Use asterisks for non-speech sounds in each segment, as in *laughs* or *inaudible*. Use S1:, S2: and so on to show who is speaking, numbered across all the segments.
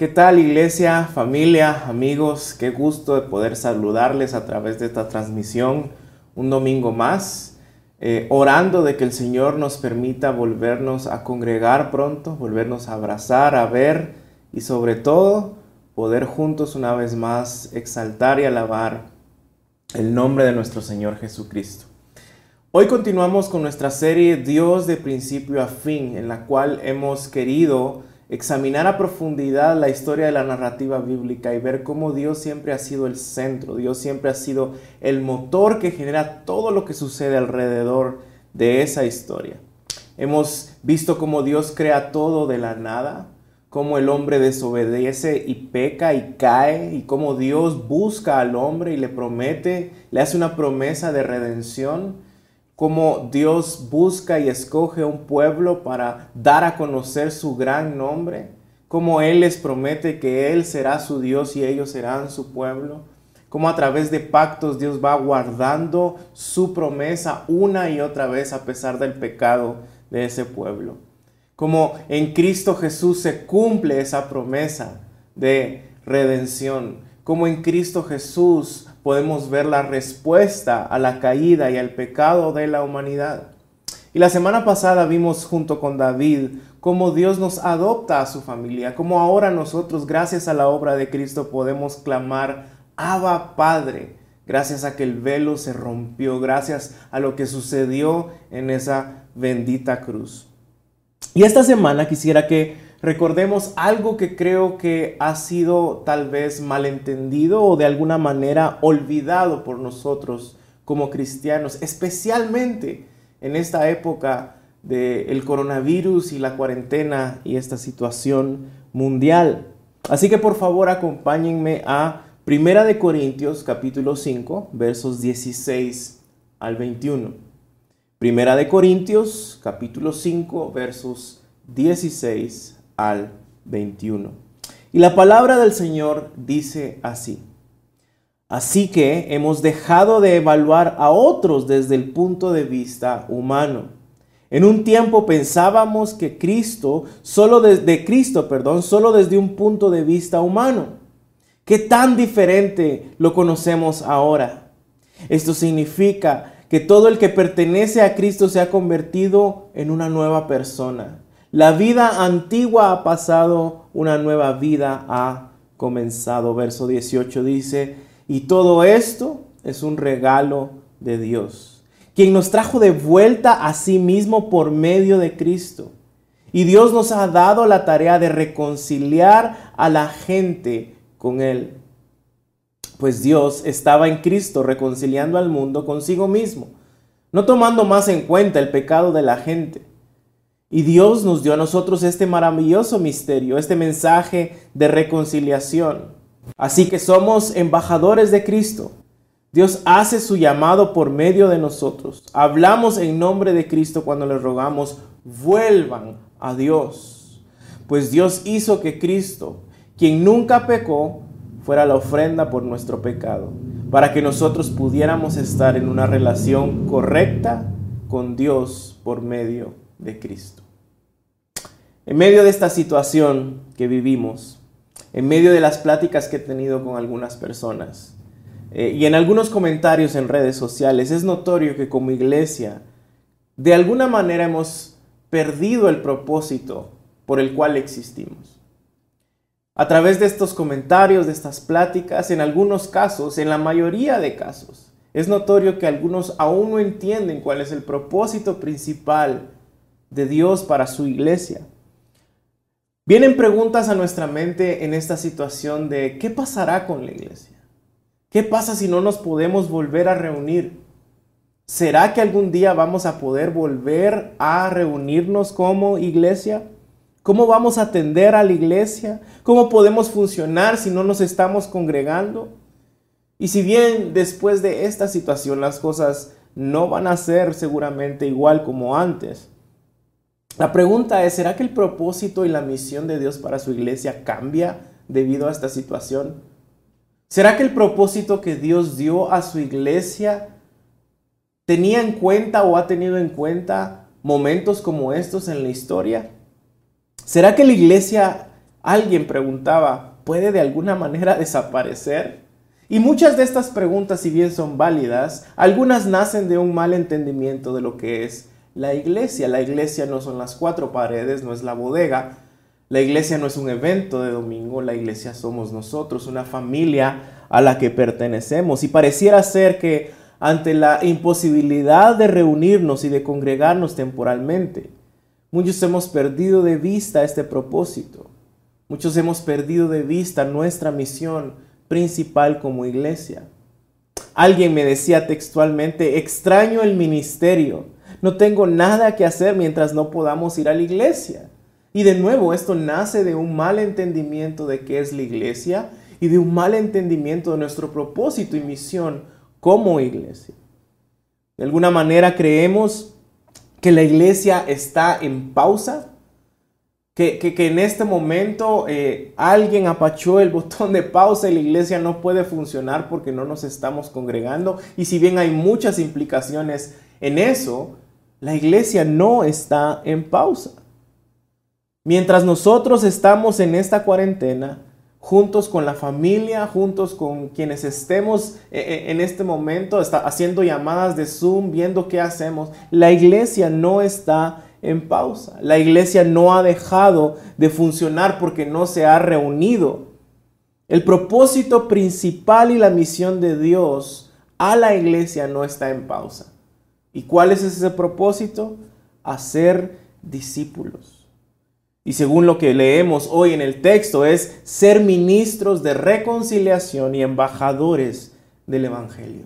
S1: ¿Qué tal iglesia, familia, amigos? Qué gusto de poder saludarles a través de esta transmisión un domingo más, eh, orando de que el Señor nos permita volvernos a congregar pronto, volvernos a abrazar, a ver y sobre todo poder juntos una vez más exaltar y alabar el nombre de nuestro Señor Jesucristo. Hoy continuamos con nuestra serie Dios de principio a fin, en la cual hemos querido examinar a profundidad la historia de la narrativa bíblica y ver cómo Dios siempre ha sido el centro, Dios siempre ha sido el motor que genera todo lo que sucede alrededor de esa historia. Hemos visto cómo Dios crea todo de la nada, cómo el hombre desobedece y peca y cae, y cómo Dios busca al hombre y le promete, le hace una promesa de redención cómo Dios busca y escoge un pueblo para dar a conocer su gran nombre, cómo Él les promete que Él será su Dios y ellos serán su pueblo, cómo a través de pactos Dios va guardando su promesa una y otra vez a pesar del pecado de ese pueblo, como en Cristo Jesús se cumple esa promesa de redención, como en Cristo Jesús podemos ver la respuesta a la caída y al pecado de la humanidad. Y la semana pasada vimos junto con David cómo Dios nos adopta a su familia, cómo ahora nosotros, gracias a la obra de Cristo, podemos clamar, Abba Padre, gracias a que el velo se rompió, gracias a lo que sucedió en esa bendita cruz. Y esta semana quisiera que recordemos algo que creo que ha sido tal vez malentendido o de alguna manera olvidado por nosotros como cristianos, especialmente en esta época del coronavirus y la cuarentena y esta situación mundial. Así que por favor acompáñenme a Primera de Corintios capítulo 5 versos 16 al 21. Primera de Corintios capítulo 5 versos 16 al 21. Y la palabra del Señor dice así. Así que hemos dejado de evaluar a otros desde el punto de vista humano. En un tiempo pensábamos que Cristo, solo desde Cristo, perdón, solo desde un punto de vista humano. ¿Qué tan diferente lo conocemos ahora? Esto significa que todo el que pertenece a Cristo se ha convertido en una nueva persona. La vida antigua ha pasado, una nueva vida ha comenzado. Verso 18 dice, y todo esto es un regalo de Dios, quien nos trajo de vuelta a sí mismo por medio de Cristo. Y Dios nos ha dado la tarea de reconciliar a la gente con Él. Pues Dios estaba en Cristo reconciliando al mundo consigo mismo, no tomando más en cuenta el pecado de la gente y Dios nos dio a nosotros este maravilloso misterio, este mensaje de reconciliación. Así que somos embajadores de Cristo. Dios hace su llamado por medio de nosotros. Hablamos en nombre de Cristo cuando le rogamos, vuelvan a Dios. Pues Dios hizo que Cristo, quien nunca pecó, fuera la ofrenda por nuestro pecado, para que nosotros pudiéramos estar en una relación correcta con Dios por medio de Cristo. En medio de esta situación que vivimos, en medio de las pláticas que he tenido con algunas personas eh, y en algunos comentarios en redes sociales, es notorio que como iglesia, de alguna manera hemos perdido el propósito por el cual existimos. A través de estos comentarios, de estas pláticas, en algunos casos, en la mayoría de casos, es notorio que algunos aún no entienden cuál es el propósito principal de Dios para su iglesia. Vienen preguntas a nuestra mente en esta situación de ¿qué pasará con la iglesia? ¿Qué pasa si no nos podemos volver a reunir? ¿Será que algún día vamos a poder volver a reunirnos como iglesia? ¿Cómo vamos a atender a la iglesia? ¿Cómo podemos funcionar si no nos estamos congregando? Y si bien después de esta situación las cosas no van a ser seguramente igual como antes, la pregunta es, ¿será que el propósito y la misión de Dios para su iglesia cambia debido a esta situación? ¿Será que el propósito que Dios dio a su iglesia tenía en cuenta o ha tenido en cuenta momentos como estos en la historia? ¿Será que la iglesia Alguien preguntaba, ¿puede de alguna manera *laughs* desaparecer? Y muchas de estas preguntas, si bien son válidas, algunas nacen de un mal entendimiento de lo que es la iglesia. La iglesia no son las cuatro paredes, no es la bodega. La iglesia no es un evento de domingo, la iglesia somos nosotros, una familia a la que pertenecemos. Y pareciera ser que ante la imposibilidad de reunirnos y de congregarnos temporalmente, muchos hemos perdido de vista este propósito. Muchos hemos perdido de vista nuestra misión principal como iglesia. Alguien me decía textualmente, extraño el ministerio, no tengo nada que hacer mientras no podamos ir a la iglesia. Y de nuevo, esto nace de un mal entendimiento de qué es la iglesia y de un mal entendimiento de nuestro propósito y misión como iglesia. De alguna manera creemos que la iglesia está en pausa, que, en este momento eh, alguien apachó el *laughs* botón de pausa y la iglesia no puede funcionar porque no nos estamos congregando. Y si bien hay muchas implicaciones en eso, la iglesia no está en pausa. Mientras nosotros estamos en esta cuarentena, juntos con la familia, juntos con quienes estemos eh, eh, en este momento, está haciendo llamadas de Zoom, viendo qué hacemos. La iglesia no está en pausa. La iglesia no ha dejado de funcionar porque no se ha reunido. El propósito principal y la misión de Dios a la iglesia no está en pausa. ¿Y cuál es ese propósito? Hacer discípulos. Y según lo que leemos hoy en el texto es ser ministros de reconciliación y embajadores del Evangelio.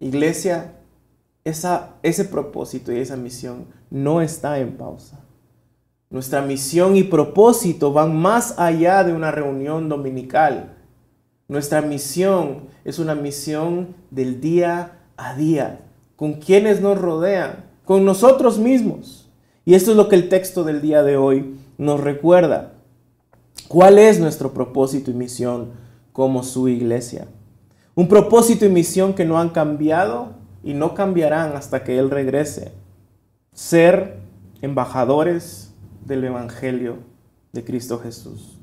S1: Iglesia, ese propósito y esa misión no está en pausa. Nuestra misión y propósito van más allá de una reunión dominical. Nuestra misión es una misión del día a día, con quienes nos rodean, con nosotros mismos. Y esto es lo que el texto del día de hoy nos recuerda. ¿Cuál es nuestro propósito y misión como su iglesia? Un propósito y misión que no han cambiado y no cambiarán hasta que Él regrese. Ser embajadores del Evangelio de Cristo Jesús.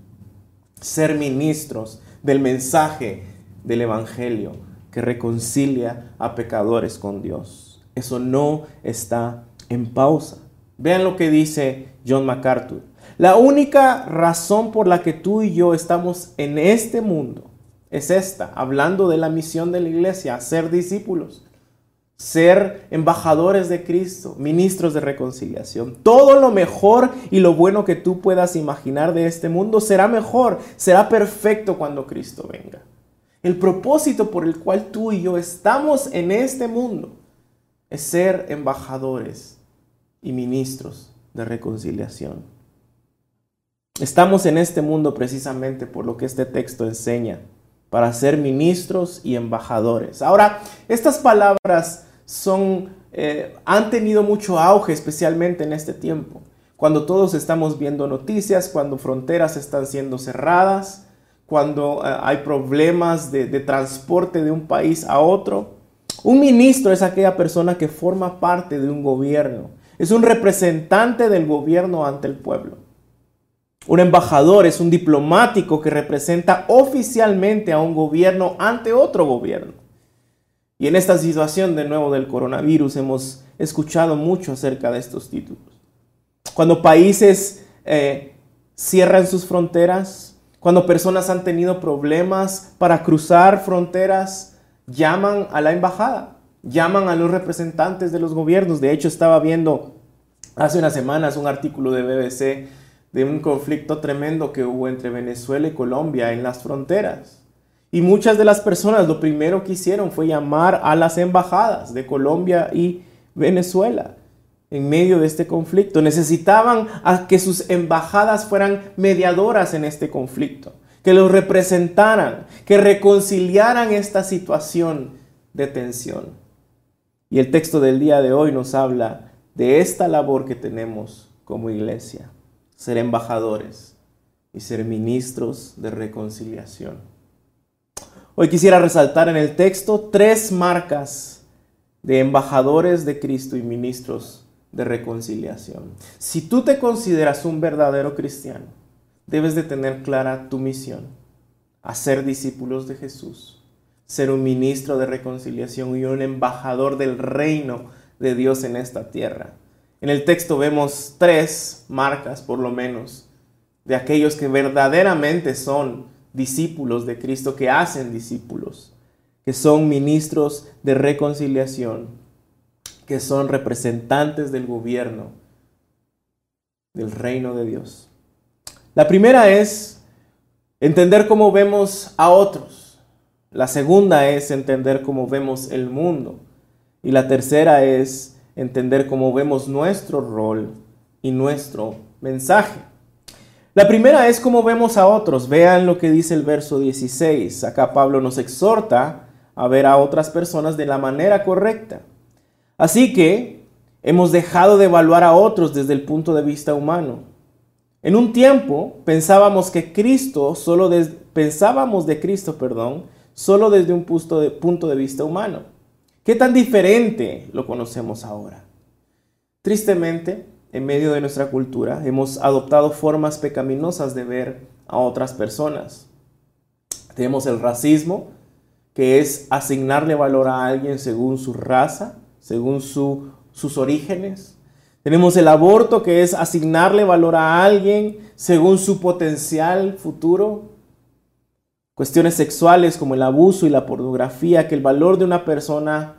S1: Ser ministros del mensaje del Evangelio que reconcilia a pecadores con Dios. Eso no está en pausa. Vean lo que dice John MacArthur. La única razón por la que tú y yo estamos en este mundo es esta, hablando de la misión de la iglesia, ser discípulos, ser embajadores de Cristo, ministros de reconciliación. Todo lo mejor y lo bueno que tú puedas imaginar de este mundo será mejor, será perfecto cuando Cristo venga. El propósito por el cual tú y yo estamos en este mundo es ser embajadores y ministros de reconciliación. Estamos en este mundo precisamente por lo que este texto enseña, para ser ministros y embajadores. Ahora, estas palabras son, eh, han tenido mucho auge, especialmente en este tiempo, cuando todos estamos viendo noticias, cuando fronteras están siendo cerradas, cuando eh, hay problemas de transporte de un país a otro. Un ministro es aquella persona que forma parte de un gobierno, es un representante del gobierno ante el pueblo. Un embajador es un diplomático que representa oficialmente a un gobierno ante otro gobierno. Y en esta situación de nuevo del coronavirus hemos escuchado mucho acerca de estos títulos. Cuando países eh, cierran sus fronteras, cuando personas han tenido problemas para cruzar fronteras, llaman a la embajada llaman a los representantes de los gobiernos. De hecho, estaba viendo hace unas semanas un artículo de BBC de un conflicto tremendo que hubo entre Venezuela y Colombia en las fronteras. Y muchas de las personas lo primero que hicieron fue llamar a las embajadas de Colombia y Venezuela en medio de este conflicto. Necesitaban que sus embajadas fueran mediadoras en este conflicto, que los representaran, que reconciliaran esta situación de tensión. Y el texto del día de hoy nos habla de esta labor que tenemos como iglesia, ser embajadores y ser ministros de reconciliación. Hoy quisiera resaltar en el texto tres marcas de embajadores de Cristo y ministros de reconciliación. Si tú te consideras un verdadero cristiano, debes de tener clara tu misión, hacer discípulos de Jesús, ser un ministro de reconciliación y un embajador del reino de Dios en esta tierra. En el texto vemos tres marcas, por lo menos, de aquellos que verdaderamente son discípulos de Cristo, que hacen discípulos, que son ministros de reconciliación, que son representantes del gobierno del reino de Dios. La primera es entender cómo vemos a otros. La segunda es entender cómo vemos el mundo. Y la tercera es entender cómo vemos nuestro rol y nuestro mensaje. La primera es cómo vemos a otros. Vean lo que dice el verso 16. Acá Pablo nos exhorta a ver a otras personas de la manera correcta. Así que hemos dejado de evaluar a otros desde el punto de vista humano. En un tiempo pensábamos que Cristo solo pensábamos de Cristo, perdón, solo desde un punto de, punto de vista humano. ¿Qué tan diferente lo conocemos ahora? Tristemente, en medio de nuestra cultura, hemos adoptado formas pecaminosas de ver a otras personas. Tenemos el racismo, que es asignarle valor a alguien según su raza, según sus orígenes. Tenemos el aborto, que es asignarle valor a alguien según su potencial futuro. Cuestiones sexuales como el abuso y la pornografía, que el valor de una persona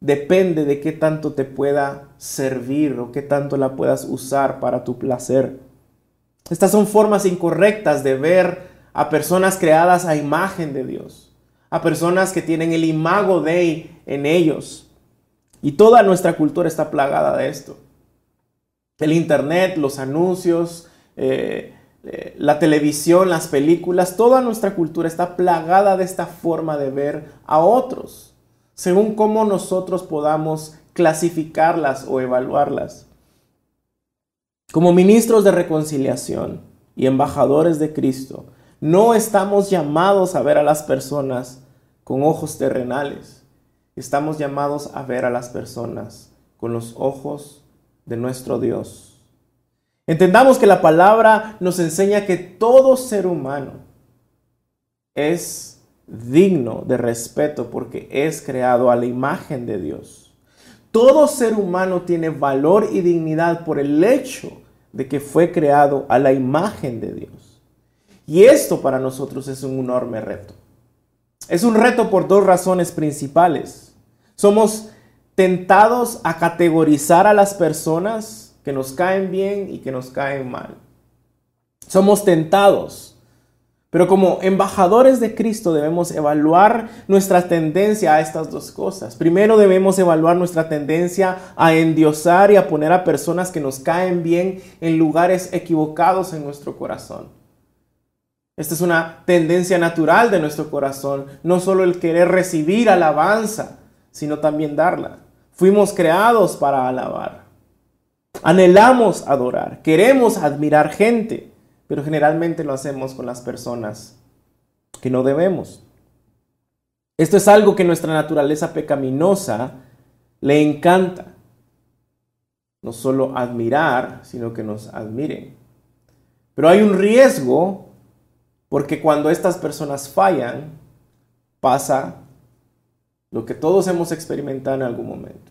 S1: depende de qué tanto te pueda servir o qué tanto la puedas usar para tu placer. Estas son formas incorrectas de ver a personas creadas a imagen de Dios, a personas que tienen el imago de en ellos. Y toda nuestra cultura está plagada de esto. El internet, los anuncios, eh, eh, la televisión, las películas, toda nuestra cultura está plagada de esta forma de ver a otros según cómo nosotros podamos clasificarlas o evaluarlas. Como ministros de reconciliación y embajadores de Cristo, no estamos llamados a ver a las personas con ojos terrenales. Estamos llamados a ver a las personas con los ojos de nuestro Dios. Entendamos que la palabra nos enseña que todo ser humano es digno de respeto porque es creado a la imagen de Dios. Todo ser humano tiene valor y dignidad por el hecho de que fue creado a la imagen de Dios. Y esto para nosotros es un enorme reto. Es un reto por dos razones principales. Somos tentados a categorizar a las personas que nos caen bien y que nos caen mal. Somos tentados pero como embajadores de Cristo debemos evaluar nuestra tendencia a estas dos cosas. Primero debemos evaluar nuestra tendencia a endiosar y a poner a personas que nos caen bien en lugares equivocados en nuestro corazón. Esta es una tendencia natural de nuestro corazón, no solo el querer recibir alabanza, sino también darla. Fuimos creados para alabar. Anhelamos adorar, queremos admirar gente pero generalmente lo hacemos con las personas que no debemos. Esto es algo que nuestra naturaleza pecaminosa le encanta. No solo admirar, sino que nos admiren. Pero hay un riesgo porque cuando estas personas fallan, pasa lo que todos hemos experimentado en algún momento.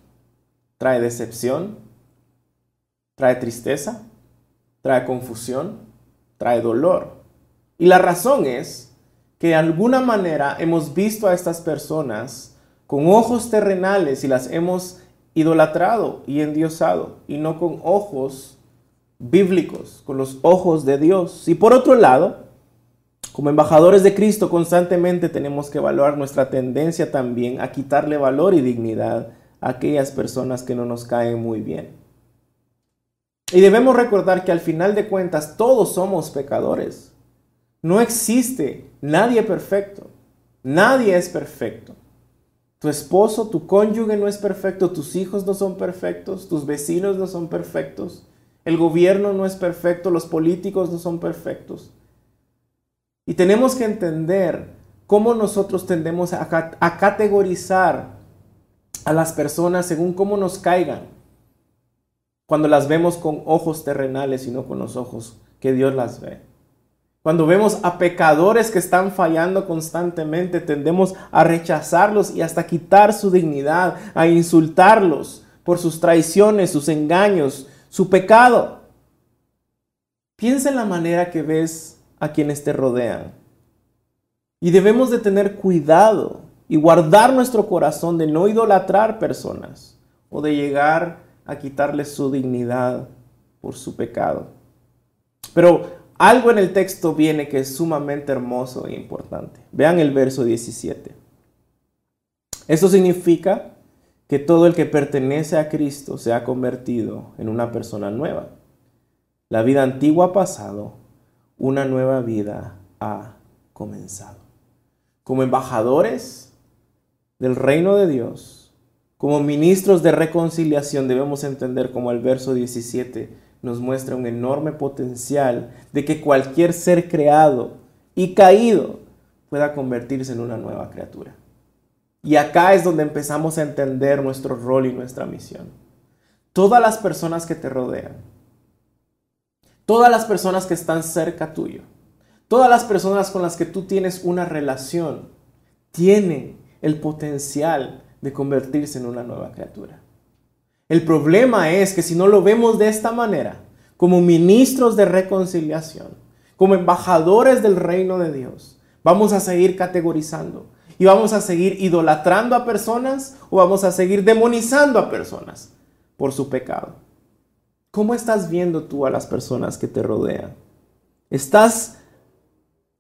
S1: Trae decepción, trae tristeza, trae confusión, trae dolor. Y la razón es que de alguna manera hemos visto a estas personas con ojos terrenales y las hemos idolatrado y endiosado, y no con ojos bíblicos, con los ojos de Dios. Y por otro lado, como embajadores de Cristo constantemente tenemos que evaluar nuestra tendencia también a quitarle valor y dignidad a aquellas personas que no nos caen muy bien. Y debemos recordar que al final de cuentas todos somos pecadores. No existe nadie perfecto. Nadie es perfecto. Tu esposo, tu cónyuge no es perfecto, tus hijos no son perfectos, tus vecinos no son perfectos, el gobierno no es perfecto, los políticos no son perfectos. Y tenemos que entender cómo nosotros tendemos a, categorizar a las personas según cómo nos caigan cuando las vemos con ojos terrenales y no con los ojos que Dios las ve. Cuando vemos a pecadores que están fallando constantemente, tendemos a rechazarlos y hasta quitar su dignidad, a insultarlos por sus traiciones, sus engaños, su pecado. Piensa en la manera que ves a quienes te rodean. Y debemos de tener cuidado y guardar nuestro corazón de no idolatrar personas o de llegar a quitarles su dignidad por su pecado. Pero algo en el texto viene que es sumamente hermoso e importante. Vean el verso 17. Esto significa que todo el que pertenece a Cristo se ha convertido en una persona nueva. La vida antigua ha pasado, una nueva vida ha comenzado. Como embajadores del reino de Dios, como ministros de reconciliación, debemos entender como el verso 17 nos muestra un enorme potencial de que cualquier ser creado y caído pueda convertirse en una nueva criatura. Y acá es donde empezamos a entender nuestro rol y nuestra misión. Todas las personas que te rodean, todas las personas que están cerca tuyo, todas las personas con las que tú tienes una relación, tienen el potencial de convertirse en una nueva criatura. El problema es que si no lo vemos de esta manera, como ministros de reconciliación, como embajadores del reino de Dios, vamos a seguir categorizando y vamos a seguir idolatrando a personas o vamos a seguir demonizando a personas por su pecado. ¿Cómo estás viendo tú a las personas que te rodean? ¿Estás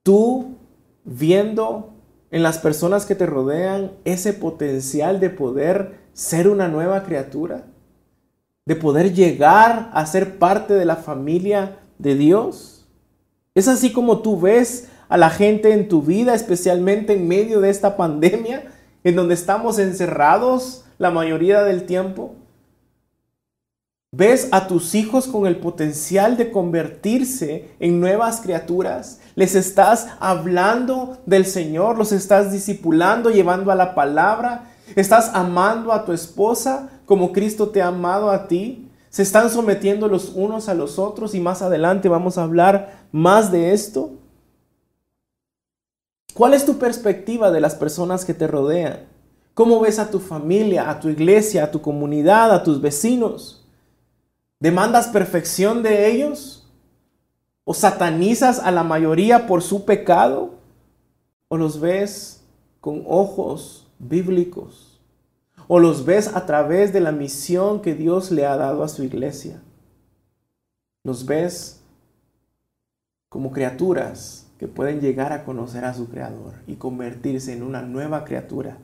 S1: tú viendo en las personas que te rodean ese potencial de poder ser una nueva criatura? de poder llegar a ser parte de la familia de Dios? ¿Es así como tú ves a la gente en tu vida, especialmente en medio de esta pandemia, en donde estamos encerrados la mayoría del tiempo? ¿Ves a tus hijos con el potencial de convertirse en nuevas criaturas? ¿Les estás hablando del Señor? ¿Los estás discipulando, llevando a la palabra? ¿Estás amando a tu esposa como Cristo te ha amado a ti? ¿Se están sometiendo los unos a los otros? Y más adelante vamos a hablar más de esto. ¿Cuál es tu perspectiva de las personas que te rodean? ¿Cómo ves a tu familia, a tu iglesia, a tu comunidad, a tus vecinos? ¿Demandas perfección de ellos? ¿O satanizas a la mayoría por su pecado? ¿O los ves con ojos bíblicos? o los ves a través de la misión que Dios le ha dado a su iglesia. Los ves como criaturas que pueden llegar a conocer a su Creador y convertirse en una nueva criatura.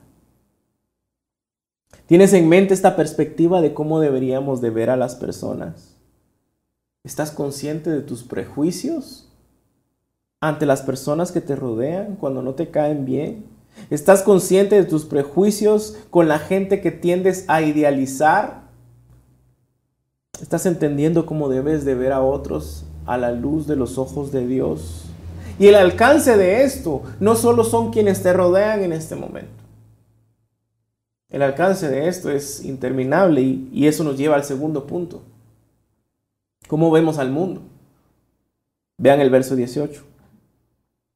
S1: ¿Tienes en mente esta perspectiva de cómo deberíamos de ver a las personas? ¿Estás consciente de tus prejuicios ante las personas que te rodean cuando no te caen bien? ¿Estás consciente de tus prejuicios con la gente que tiendes a idealizar? ¿Estás entendiendo cómo debes de ver a otros a la luz de los ojos de Dios? Y el alcance de esto no solo son quienes te rodean en este momento. El alcance de esto es interminable y, eso nos lleva al segundo punto. ¿Cómo vemos al mundo? Vean el verso 18.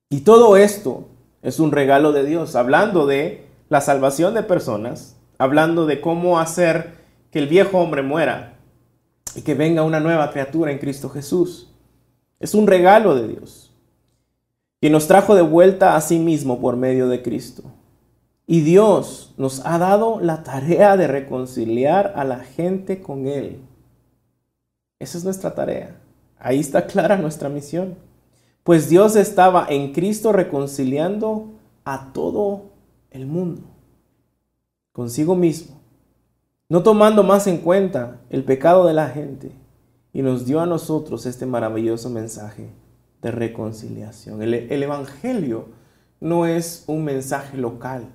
S1: Y todo esto es un regalo de Dios, hablando de la salvación de personas, hablando de cómo hacer que el viejo hombre muera y que venga una nueva criatura en Cristo Jesús. Es un regalo de Dios, que nos trajo de vuelta a sí mismo por medio de Cristo. Y Dios nos ha dado la tarea de reconciliar a la gente con Él. Esa es nuestra tarea. Ahí está clara nuestra misión. Pues Dios estaba en Cristo reconciliando a todo el mundo consigo mismo, no tomando más en cuenta el pecado de la gente, y nos dio a nosotros este maravilloso mensaje de reconciliación. El, el, Evangelio no es un mensaje local.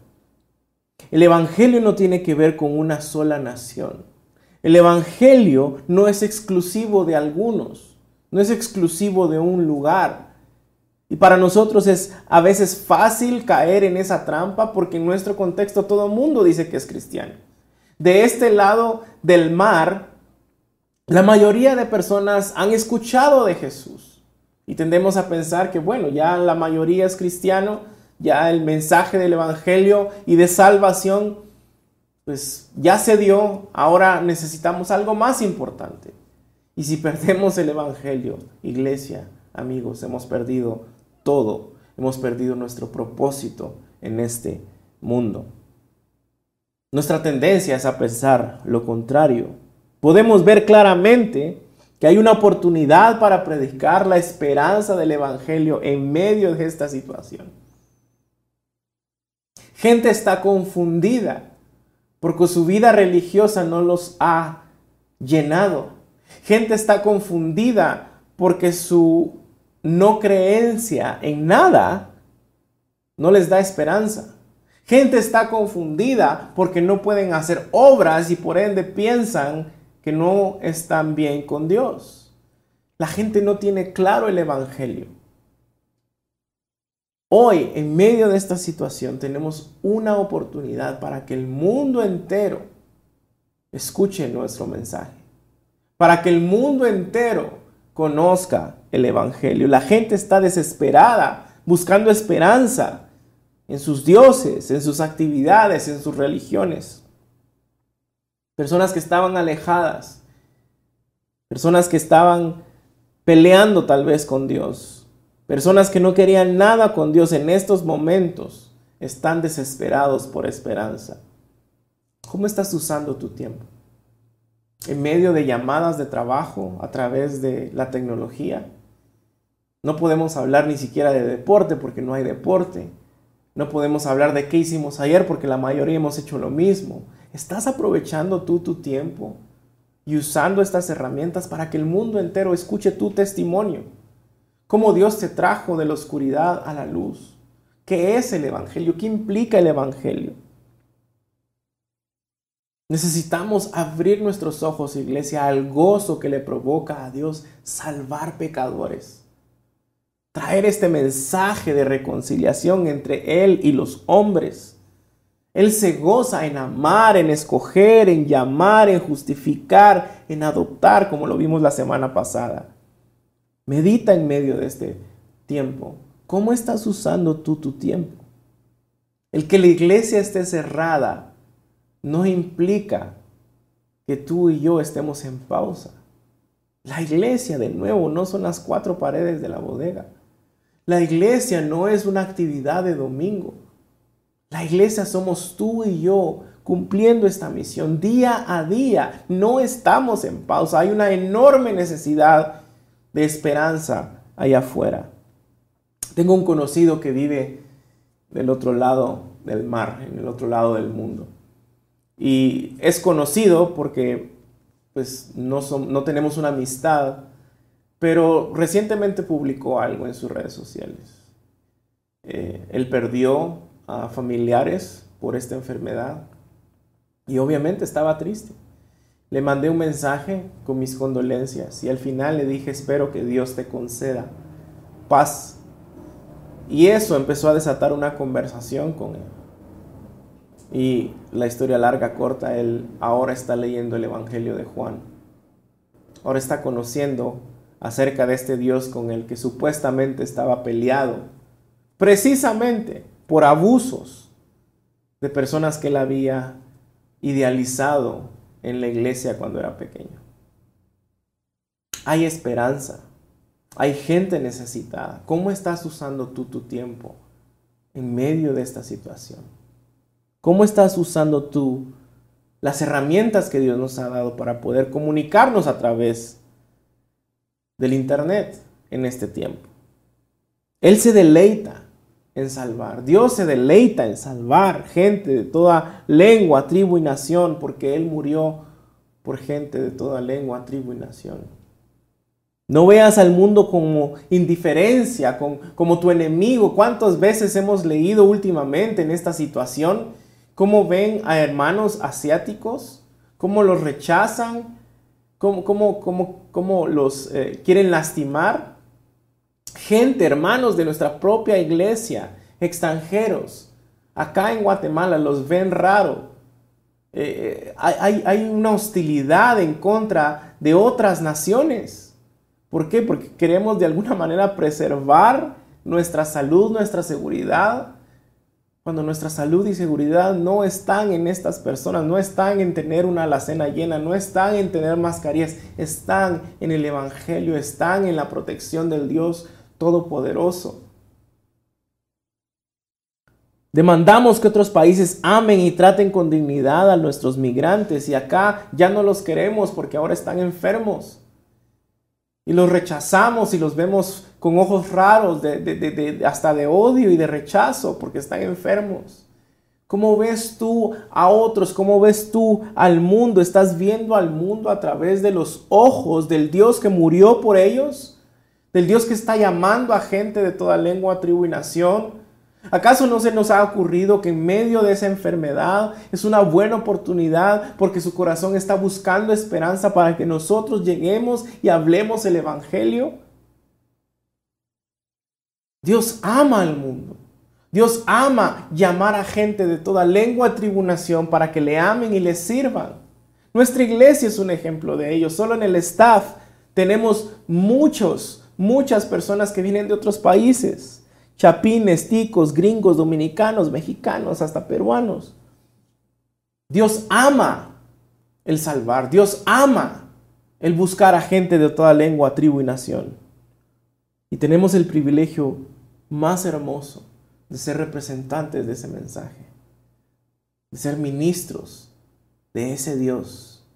S1: El Evangelio no tiene que ver con una sola nación. El Evangelio no es exclusivo de algunos, no es exclusivo de un lugar. Y para nosotros es a veces fácil caer en esa trampa porque en nuestro contexto todo el mundo dice que es cristiano. De este lado del mar, la mayoría de personas han escuchado de Jesús, Y tendemos a pensar que, bueno, ya la mayoría es cristiano, ya el mensaje del Evangelio y de salvación, pues ya se dio, ahora necesitamos algo más importante. Y si *laughs* perdemos el Evangelio, iglesia, amigos, hemos perdido todo, hemos perdido nuestro propósito en este mundo. Nuestra tendencia es a pensar lo contrario. Podemos ver claramente que hay una oportunidad para predicar la esperanza del Evangelio en medio de esta situación. Gente está confundida porque su vida religiosa no los ha llenado. Gente está confundida porque su no creencia en nada no les da esperanza. Gente está confundida porque no pueden hacer obras y por ende piensan que no están bien con Dios. La gente no tiene claro el Evangelio. Hoy, en medio de esta situación, tenemos una oportunidad para que el mundo entero escuche nuestro mensaje. Para que el mundo entero conozca el Evangelio. La gente está desesperada, buscando esperanza en sus dioses, en sus actividades, en sus religiones. Personas que estaban alejadas, personas que estaban peleando tal vez con Dios, personas que no querían nada con Dios en estos momentos, están desesperados por esperanza. ¿Cómo estás usando tu tiempo? En medio de llamadas de trabajo a través de la tecnología. No podemos hablar ni siquiera de deporte porque no hay deporte. No podemos hablar de qué hicimos ayer porque la mayoría hemos hecho lo mismo. ¿Estás aprovechando tú tu tiempo y usando estas herramientas para que el mundo entero escuche tu testimonio? Cómo Dios te trajo de la oscuridad a la luz. ¿Qué es el Evangelio? ¿Qué implica el Evangelio? Necesitamos abrir nuestros ojos, iglesia, al gozo que le provoca a Dios salvar pecadores traer este mensaje de reconciliación entre Él y los hombres. Él se goza en amar, en escoger, en llamar, en justificar, en adoptar, como lo vimos la semana pasada. Medita en medio de este tiempo. ¿Cómo estás usando tú tu tiempo? El que la iglesia esté cerrada no implica que tú y yo estemos en pausa. La iglesia, de nuevo, no son las cuatro paredes de la bodega. La iglesia no es una actividad de domingo. La iglesia somos tú y yo cumpliendo esta misión día a día. No estamos en pausa. Hay una enorme necesidad de esperanza allá afuera. Tengo un conocido que vive del otro lado del mar, en el otro lado del mundo. Y es conocido porque pues no, no tenemos una amistad pero recientemente publicó algo en sus redes sociales. Eh, él perdió a familiares por esta enfermedad y obviamente estaba triste. Le mandé un mensaje con mis condolencias y al final le dije, espero que Dios te conceda paz. Y eso empezó a desatar una conversación con él. Y la historia larga, corta, él ahora está leyendo el Evangelio de Juan. Ahora está conociendo acerca de este Dios con el que supuestamente estaba peleado, precisamente por abusos de personas que él había idealizado en la iglesia cuando era pequeño. Hay esperanza, hay gente necesitada. ¿Cómo estás usando tú tu tiempo en medio de esta situación? ¿Cómo estás usando tú las herramientas que Dios nos ha dado para poder comunicarnos a través del Internet en este tiempo. Él se deleita en salvar. Dios se deleita en salvar gente de toda lengua, tribu y nación, porque Él murió por gente de toda lengua, tribu y nación. No veas al mundo como indiferencia, como tu enemigo. ¿Cuántas veces hemos leído últimamente en esta situación cómo ven a hermanos asiáticos, cómo los rechazan, cómo, los eh, quieren lastimar. Gente, hermanos de nuestra propia iglesia, extranjeros, acá en Guatemala los ven raro. Eh, eh, hay, hay una hostilidad en contra de otras naciones ¿Por qué? Porque queremos de alguna manera preservar nuestra salud, nuestra seguridad, cuando nuestra salud y seguridad no están en estas personas, no están en tener una alacena llena, no están en tener mascarillas, están en el Evangelio, están en la protección del Dios Todopoderoso. Demandamos que otros países amen y traten con dignidad a nuestros migrantes y acá ya no los queremos porque ahora están enfermos. Y los rechazamos y los vemos con ojos raros, hasta de odio y de rechazo porque están enfermos. ¿Cómo ves tú a otros? ¿Cómo ves tú al mundo? ¿Estás viendo al mundo a través de los ojos del Dios que murió por ellos? ¿Del Dios que está llamando a gente de toda lengua, tribu y nación? ¿Acaso no se nos ha ocurrido que en medio de esa enfermedad es una buena oportunidad porque su corazón está buscando esperanza para que nosotros lleguemos y hablemos el Evangelio? Dios ama al mundo. Dios ama llamar a gente de toda lengua tribunación para que le amen y le sirvan. Nuestra iglesia es un ejemplo de ello. Solo en el staff tenemos muchos, muchas personas que vienen de otros países chapines, ticos, gringos, dominicanos, mexicanos, hasta peruanos. Dios ama el salvar, Dios ama el buscar a gente de toda lengua, tribu y nación. Y tenemos el privilegio más hermoso de ser representantes de ese mensaje, de ser ministros de ese Dios,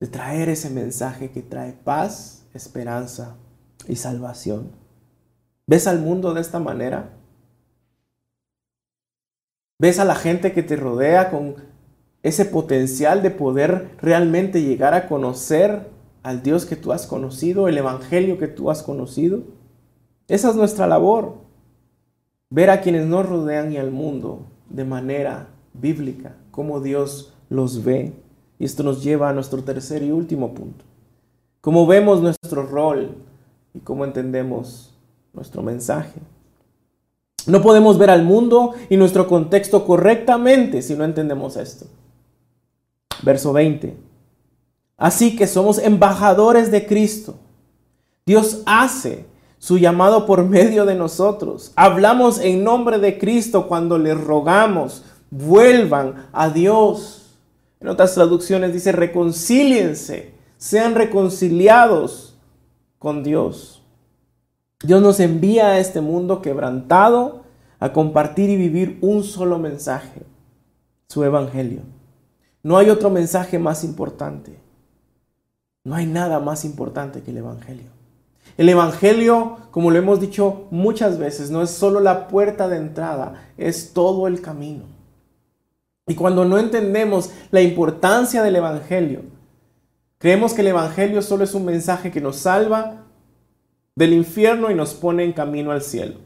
S1: de traer ese mensaje que trae paz, esperanza y salvación. ¿Ves al mundo de esta manera? ¿Ves a la gente que te rodea con ese potencial de poder realmente llegar a conocer al Dios que tú has conocido, el Evangelio que tú has conocido? Esa es nuestra labor. Ver a quienes nos rodean y al mundo de manera bíblica, cómo Dios los ve. Y esto nos lleva a nuestro tercer y último punto. Cómo vemos nuestro rol y cómo entendemos nuestro mensaje. No podemos ver al mundo y nuestro contexto correctamente si no entendemos esto. Verso 20. Así que somos embajadores de Cristo. Dios hace su llamado por medio de nosotros. Hablamos en nombre de Cristo cuando les rogamos, vuelvan a Dios. En otras traducciones dice, reconcíliense, sean reconciliados con Dios. Dios nos envía a este mundo quebrantado a compartir y vivir un solo mensaje, su evangelio. No hay otro mensaje más importante. No hay nada más importante que el evangelio. El evangelio, como lo hemos dicho muchas veces, no es solo la puerta de entrada, es todo el camino. Y cuando no entendemos la importancia del evangelio, creemos que el evangelio solo es un mensaje que nos salva del infierno y nos pone en camino al cielo.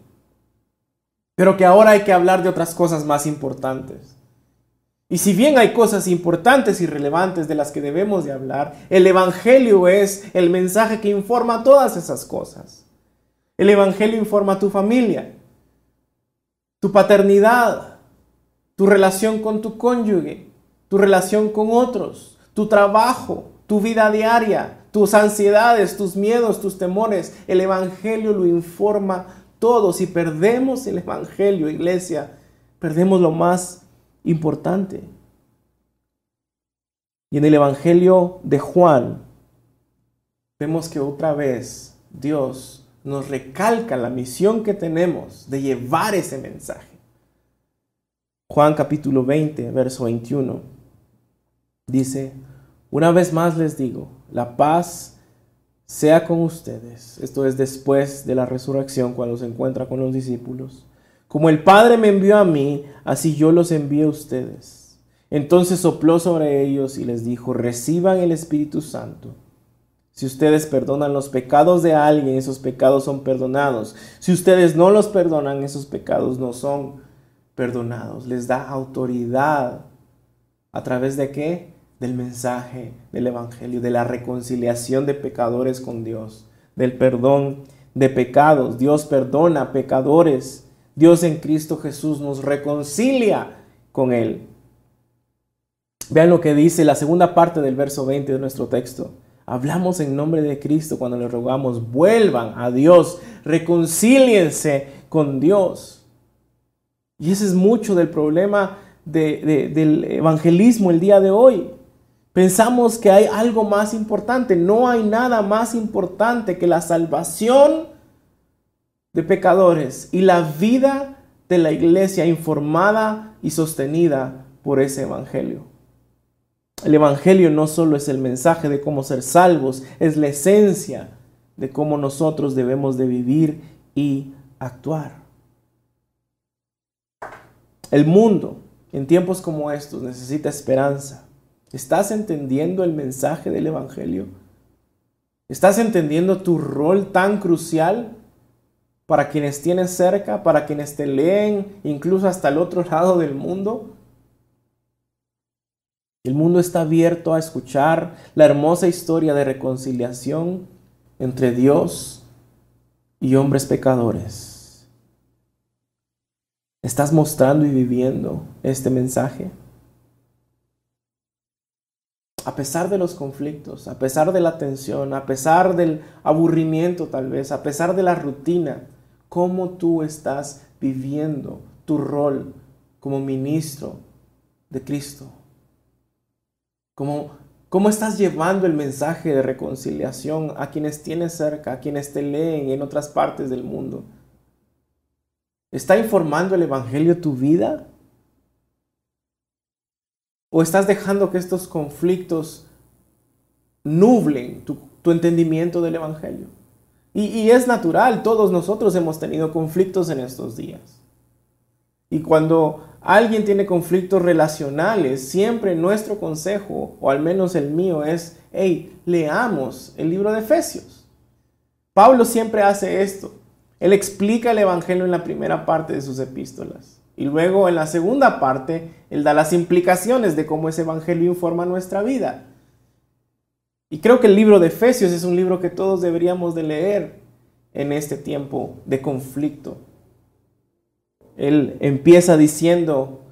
S1: Pero que ahora hay que hablar de otras cosas más importantes. Y si bien hay cosas importantes y relevantes de las que debemos de hablar, el Evangelio es el mensaje que informa todas esas cosas. El Evangelio informa tu familia, tu paternidad, tu relación con tu cónyuge, tu relación con otros, tu trabajo, tu vida diaria, tus ansiedades, tus miedos, tus temores. El Evangelio lo informa todo. Si perdemos el Evangelio, iglesia, perdemos lo más importante. Y en el Evangelio de Juan vemos que otra vez Dios nos recalca la misión que tenemos de llevar ese mensaje. Juan capítulo 20, verso 21 dice, una vez más les digo, la paz sea con ustedes. Esto es después de la resurrección cuando se encuentra con los discípulos. Como el Padre me envió a mí, así yo los envío a ustedes. Entonces sopló sobre ellos y les dijo, reciban el Espíritu Santo. Si ustedes perdonan los pecados de alguien, esos pecados son perdonados. Si ustedes no los perdonan, esos pecados no son perdonados. Les da autoridad. ¿A través de qué? del mensaje del Evangelio, de la reconciliación de pecadores con Dios, del perdón de pecados. Dios perdona pecadores. Dios en Cristo Jesús nos reconcilia con Él. Vean lo que dice la segunda parte del verso 20 de nuestro texto. hablamos en nombre de Cristo cuando le rogamos, vuelvan a Dios, reconcíliense con Dios. Y ese es mucho del problema del evangelismo el día de hoy. Pensamos que hay algo más importante. No hay nada más importante que la salvación de pecadores y la vida de la iglesia informada y sostenida por ese evangelio. El evangelio no solo es el mensaje de cómo ser salvos, es la esencia de cómo nosotros debemos de vivir y actuar. El mundo en tiempos como estos necesita esperanza. ¿Estás entendiendo el mensaje del Evangelio? ¿Estás entendiendo tu rol tan crucial para quienes tienes cerca, para quienes te leen, incluso hasta el otro *laughs* lado del mundo? El mundo está abierto a escuchar la hermosa historia de reconciliación entre Dios y hombres pecadores. ¿Estás mostrando y viviendo este mensaje? A pesar de los conflictos, a pesar de la tensión, a pesar del aburrimiento tal vez, a pesar de la rutina, ¿cómo tú estás viviendo tu rol como ministro de Cristo? ¿Cómo, ¿Cómo estás llevando el mensaje de reconciliación a quienes tienes cerca, a quienes te leen en otras partes del mundo? ¿Está informando el Evangelio tu vida? ¿O estás dejando que estos conflictos nublen tu, entendimiento del Evangelio? Y, es natural, todos nosotros hemos tenido conflictos en estos días. Y cuando alguien tiene conflictos relacionales, siempre nuestro consejo, o al menos el mío, es, hey, leamos el libro de Efesios. Pablo siempre hace esto. Él explica el Evangelio en la primera parte de sus epístolas. Y luego en la segunda parte, Él da las implicaciones de cómo ese Evangelio informa nuestra vida. Y creo que el libro de Efesios es un libro que todos deberíamos de leer en este tiempo de conflicto. Él empieza diciendo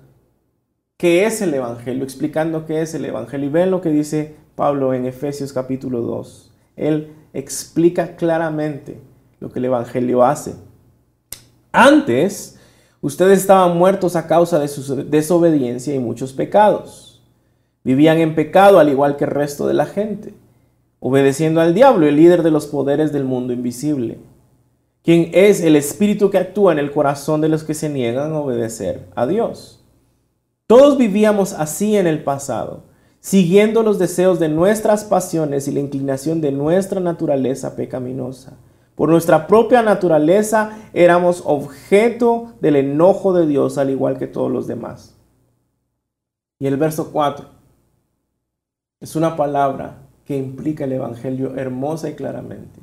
S1: qué es el Evangelio, explicando qué es el Evangelio. Y ven lo que dice Pablo en Efesios capítulo 2. Él explica claramente lo que el Evangelio hace. Antes, ustedes estaban muertos a causa de su desobediencia y muchos pecados. Vivían en pecado al igual que el resto de la gente, obedeciendo al diablo, el líder de los poderes del mundo invisible, quien es el espíritu que actúa en el corazón de los que se niegan a obedecer a Dios. Todos vivíamos así en el pasado, siguiendo los deseos de nuestras pasiones y la inclinación de nuestra naturaleza pecaminosa. Por nuestra propia naturaleza éramos objeto del enojo de Dios al igual que todos los demás. Y el verso 4 es una palabra que implica el Evangelio hermosa y claramente.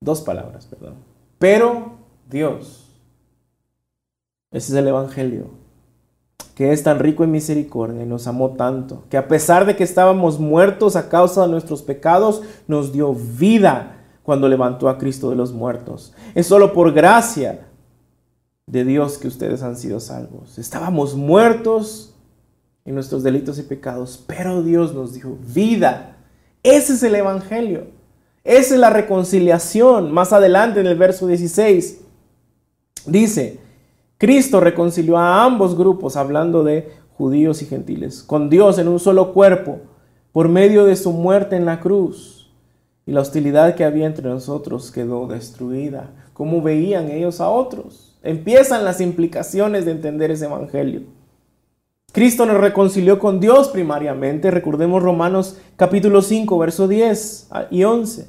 S1: Dos palabras, perdón. Pero Dios, ese es el Evangelio, que es tan rico en misericordia y nos amó tanto, que a pesar de que estábamos muertos a causa de nuestros pecados, nos dio vida cuando levantó a Cristo de los muertos. Es solo por gracia de Dios que ustedes han sido salvos. Estábamos muertos en nuestros delitos y pecados, pero Dios nos dio vida. Ese es el Evangelio. Esa es la reconciliación. Más adelante en el verso 16 dice, Cristo reconcilió a ambos grupos, hablando de judíos y gentiles, con Dios en un solo cuerpo, por medio de su muerte en la cruz y la hostilidad que había entre nosotros quedó destruida. ¿Cómo veían ellos a otros? Empiezan las implicaciones de entender ese evangelio. Cristo nos reconcilió con Dios primariamente. Recordemos Romanos capítulo 5, verso 10 y 11.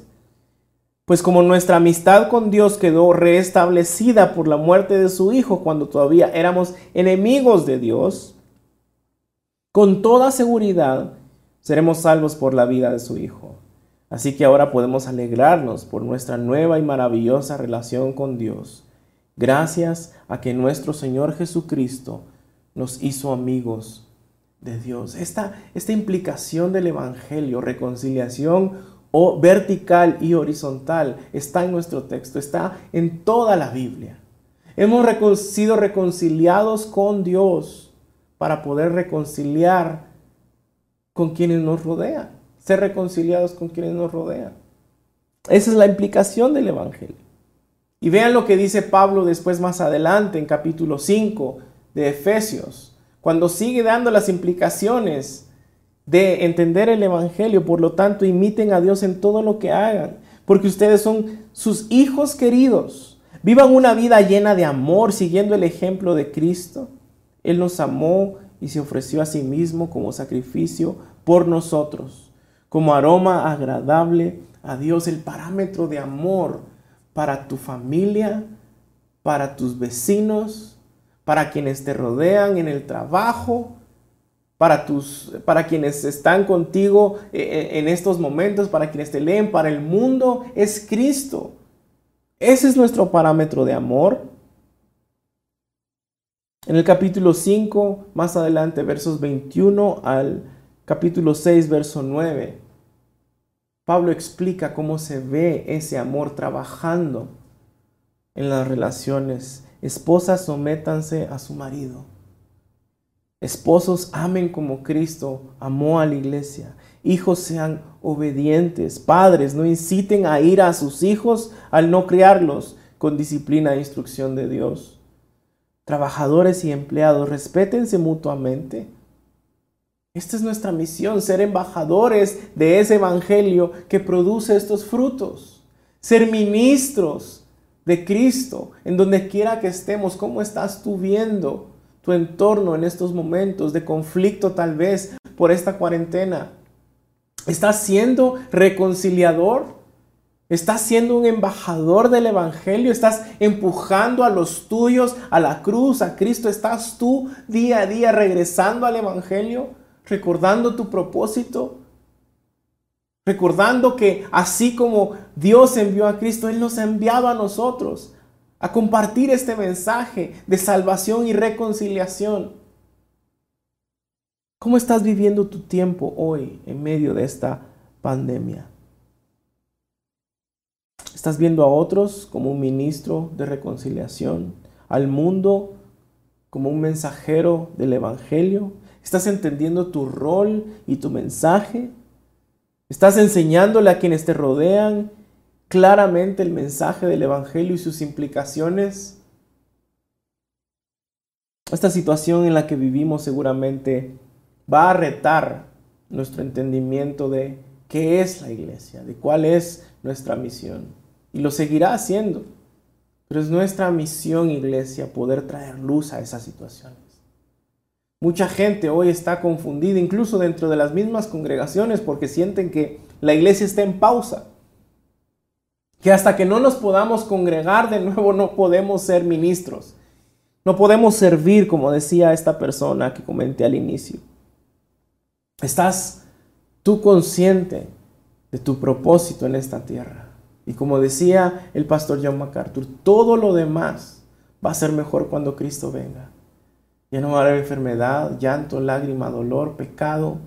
S1: Pues como nuestra amistad con Dios quedó restablecida por la muerte de su Hijo cuando todavía éramos enemigos de Dios, con toda seguridad seremos salvos por la vida de su Hijo. Así que ahora podemos alegrarnos por nuestra nueva y maravillosa relación con Dios, gracias a que nuestro Señor Jesucristo nos hizo amigos de Dios. Esta, esta implicación del Evangelio, reconciliación o vertical y horizontal, está en nuestro texto, está en toda la Biblia. Hemos sido reconciliados con Dios para poder reconciliar con quienes nos rodean. ser reconciliados con quienes nos rodean. Esa es la implicación del Evangelio. Y vean lo que dice Pablo después más adelante en capítulo 5 de Efesios, cuando sigue dando las implicaciones de entender el Evangelio. Por lo tanto, imiten a Dios en todo lo que hagan, porque ustedes son sus hijos queridos. Vivan una vida llena de amor, siguiendo el ejemplo de Cristo. Él nos amó y se ofreció a sí mismo como sacrificio por nosotros, como aroma agradable a Dios, el parámetro de amor para tu familia, para tus vecinos, para quienes te rodean en el trabajo, para, tus, para quienes están contigo eh, eh, en estos momentos, para quienes te leen, para el mundo, es Cristo. Ese es nuestro parámetro de amor. En el capítulo 5, más adelante, versos 21 al capítulo 6, verso 9, Pablo explica cómo se ve ese amor trabajando en las relaciones. Esposas, sométanse a su marido. Esposos, amen como Cristo amó a la iglesia. Hijos, sean obedientes. Padres, no inciten a ir a sus hijos al no criarlos con disciplina e instrucción de Dios. Trabajadores y empleados, respétense mutuamente. Esta es nuestra misión, ser embajadores de ese evangelio que produce estos frutos. Ser ministros de Cristo en donde quiera que estemos. ¿Cómo estás tú viendo tu entorno en estos momentos de conflicto tal vez por esta cuarentena? ¿Estás siendo reconciliador? Estás siendo un embajador del Evangelio, estás empujando a los tuyos a la cruz, a Cristo. Estás tú día a día regresando al Evangelio, recordando tu propósito, recordando que así como Dios envió a Cristo, Él nos ha enviado a nosotros a compartir este mensaje de salvación y reconciliación. ¿Cómo estás viviendo tu tiempo hoy en medio de esta pandemia? Estás viendo a otros como un ministro de reconciliación, al mundo como un mensajero del Evangelio. Estás entendiendo tu rol y tu mensaje. Estás enseñándole a quienes te rodean claramente el mensaje del Evangelio y sus implicaciones. Esta situación en la que vivimos seguramente va a retar nuestro entendimiento de qué es la iglesia, de cuál es nuestra misión y lo seguirá haciendo. Pero es nuestra misión, iglesia, poder traer luz a esas situaciones. Mucha gente hoy está confundida, incluso dentro de las mismas congregaciones, porque sienten que la iglesia está en pausa. Que hasta que no nos podamos congregar de nuevo no podemos ser ministros. No podemos servir, como decía esta persona que comenté al inicio. ¿Estás tú consciente de tu propósito en esta tierra? Y como decía el pastor John MacArthur, todo lo demás va a ser mejor cuando Cristo venga. Ya no haber enfermedad, llanto, lágrima, dolor, pecado.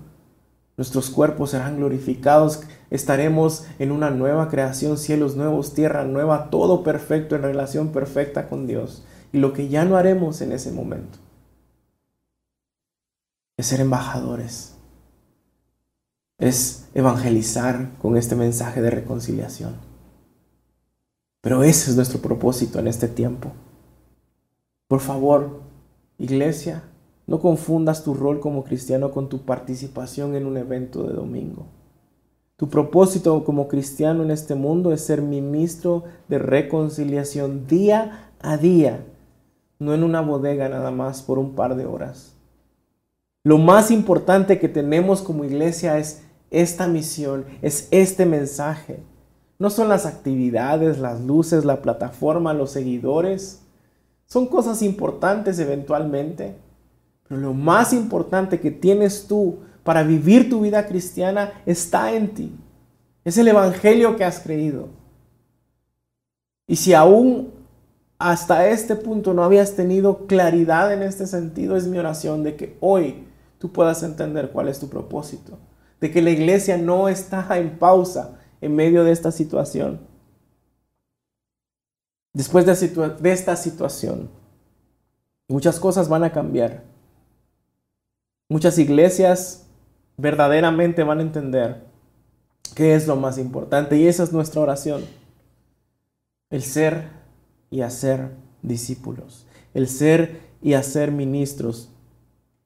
S1: Nuestros cuerpos serán glorificados. Estaremos en una nueva creación, cielos nuevos, tierra nueva, todo perfecto en relación perfecta con Dios. Y lo que ya no haremos en ese momento es ser embajadores. Es evangelizar con este mensaje de reconciliación. Pero ese es nuestro propósito en este tiempo. Por favor, iglesia, no confundas tu rol como cristiano con tu participación en un evento de domingo. Tu propósito como cristiano en este mundo es ser ministro de reconciliación día a día, no en una bodega nada más por un par de horas. Lo más importante que tenemos como iglesia es esta misión, es este mensaje. No son las actividades, las luces, la plataforma, los seguidores. Son cosas importantes eventualmente. Pero lo más importante que tienes tú para vivir tu vida cristiana está en ti. Es el Evangelio que has creído. Y si aún hasta este punto no habías tenido claridad en este sentido, es mi oración de que hoy tú puedas entender cuál es tu propósito. De que la iglesia no está en pausa, en medio de esta situación. Después de, esta situación, muchas cosas van a cambiar. Muchas iglesias verdaderamente van a entender ¿Qué es lo más importante? Y esa es nuestra oración. El ser y hacer discípulos. El ser y hacer ministros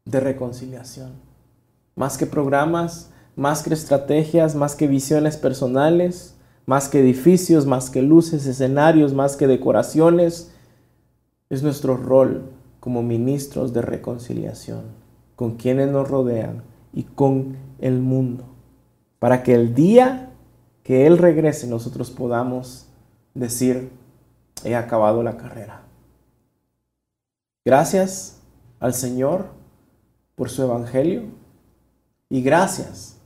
S1: de reconciliación. Más que programas, más que estrategias, más que visiones personales, más que edificios, más que luces, escenarios, más que decoraciones, es nuestro rol como ministros de reconciliación con quienes nos rodean y con el mundo, para que el día que Él regrese nosotros podamos decir, he acabado la carrera. Gracias al Señor por su Evangelio y gracias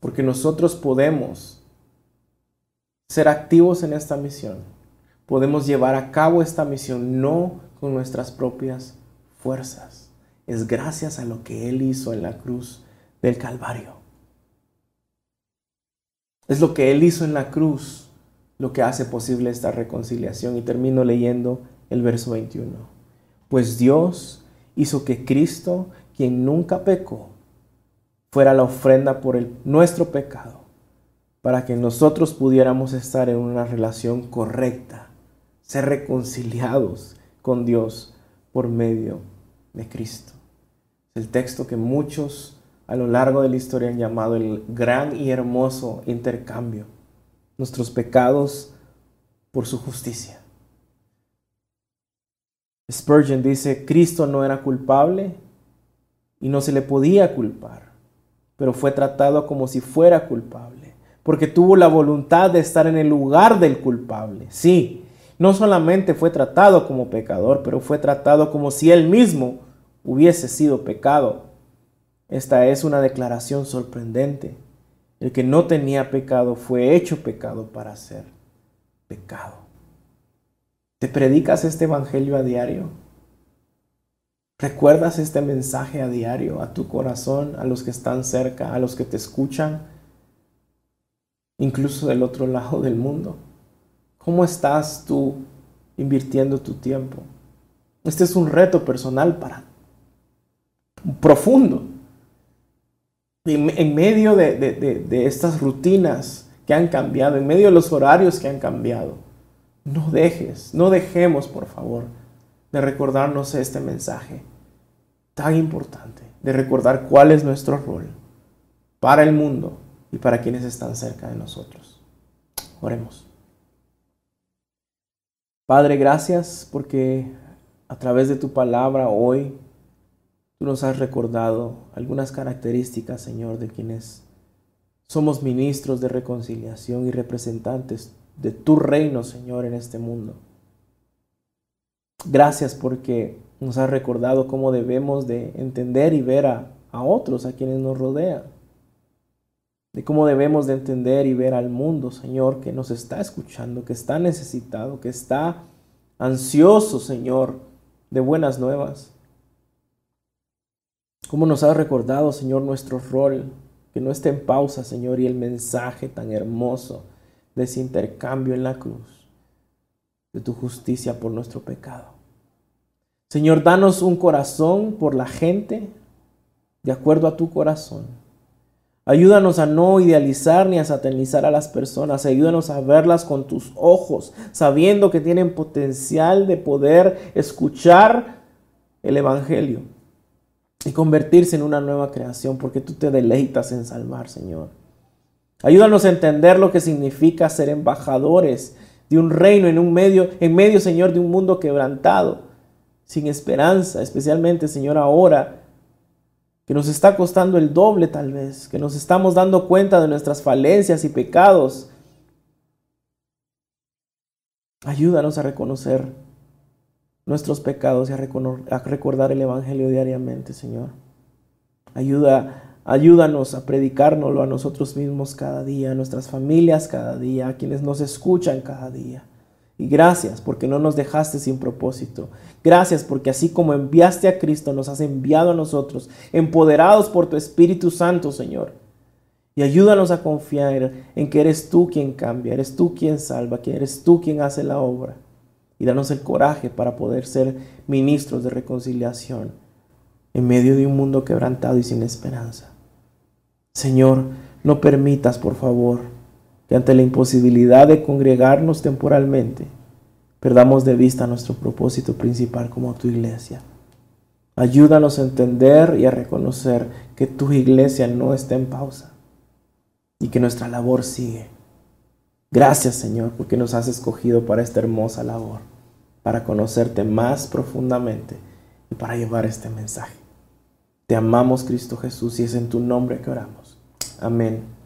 S1: porque nosotros podemos ser activos en esta misión. Podemos llevar a cabo esta misión no con nuestras propias fuerzas. Es gracias a lo que Él hizo en la cruz del Calvario. Es lo que Él hizo en la cruz lo que hace posible esta reconciliación. Y termino leyendo el verso 21. Pues Dios hizo que Cristo, quien nunca pecó, fuera la ofrenda por el, nuestro pecado, para que nosotros pudiéramos estar en una relación correcta, ser reconciliados con Dios por medio de Cristo. El texto que muchos a lo largo de la historia han llamado el gran y hermoso intercambio. Nuestros pecados por su justicia. Spurgeon dice, Cristo no era culpable y no se le podía culpar, pero fue tratado como si fuera culpable, porque tuvo la voluntad de estar en el lugar del culpable. Sí, no solamente fue tratado como pecador, pero fue tratado como si él mismo hubiese sido pecado. Esta es una declaración sorprendente. El que no tenía pecado fue hecho pecado para ser pecado. ¿Te predicas este evangelio a diario? ¿Recuerdas este mensaje a diario a tu corazón, a los que están cerca, a los que te escuchan, incluso del otro lado del mundo? ¿Cómo estás tú invirtiendo tu tiempo? Este es un reto personal para profundo. En, medio de, de estas rutinas que han cambiado, en medio de los horarios que han cambiado, no dejes, no dejemos, por favor, de recordarnos este mensaje tan importante, de recordar cuál es nuestro rol para el mundo y para quienes están cerca de nosotros. Oremos. Padre, gracias porque a través de tu palabra hoy tú nos has recordado algunas características, Señor, de quienes somos ministros de reconciliación y representantes de tu reino, Señor, en este mundo. Gracias porque nos has recordado cómo debemos de entender y ver a, a otros, a quienes nos rodean de cómo debemos de entender y ver al mundo, Señor, que nos está escuchando, que está necesitado, que está ansioso, Señor, de buenas nuevas. Cómo nos ha recordado, Señor, nuestro rol, que no esté en pausa, Señor, y el mensaje tan hermoso de ese intercambio en la cruz, de tu justicia por nuestro pecado. Señor, danos un corazón por la gente, de acuerdo a tu corazón Ayúdanos a no idealizar ni a satanizar a las personas. Ayúdanos a verlas con tus ojos, sabiendo que tienen potencial de poder escuchar el Evangelio y convertirse en una nueva creación, porque tú te deleitas en salvar, Señor. Ayúdanos a entender lo que significa ser embajadores de un reino en un medio, en medio, Señor, de un mundo quebrantado, sin esperanza, especialmente, Señor, ahora que nos está costando el doble tal vez, que nos estamos dando cuenta de nuestras falencias y pecados. Ayúdanos a reconocer nuestros pecados y a, recordar el Evangelio diariamente, Señor. Ayuda, ayúdanos a predicárnoslo a nosotros mismos cada día, a nuestras familias cada día, a quienes nos escuchan cada día. Y gracias porque no nos dejaste sin propósito. Gracias porque así como enviaste a Cristo, nos has enviado a nosotros, empoderados por tu Espíritu Santo, Señor. Y ayúdanos a confiar en que eres tú quien cambia, eres tú quien salva, que eres tú quien hace la obra. Y danos el coraje para poder ser ministros de reconciliación en medio de un mundo quebrantado y sin esperanza. Señor, no permitas, por favor, que ante la imposibilidad de congregarnos temporalmente, perdamos de vista nuestro propósito principal como tu iglesia. Ayúdanos a entender y a reconocer que tu iglesia no está en pausa y que nuestra labor sigue. Gracias Señor porque nos has escogido para esta hermosa labor, para conocerte más profundamente y para llevar este mensaje. Te amamos Cristo Jesús y es en tu nombre que oramos. Amén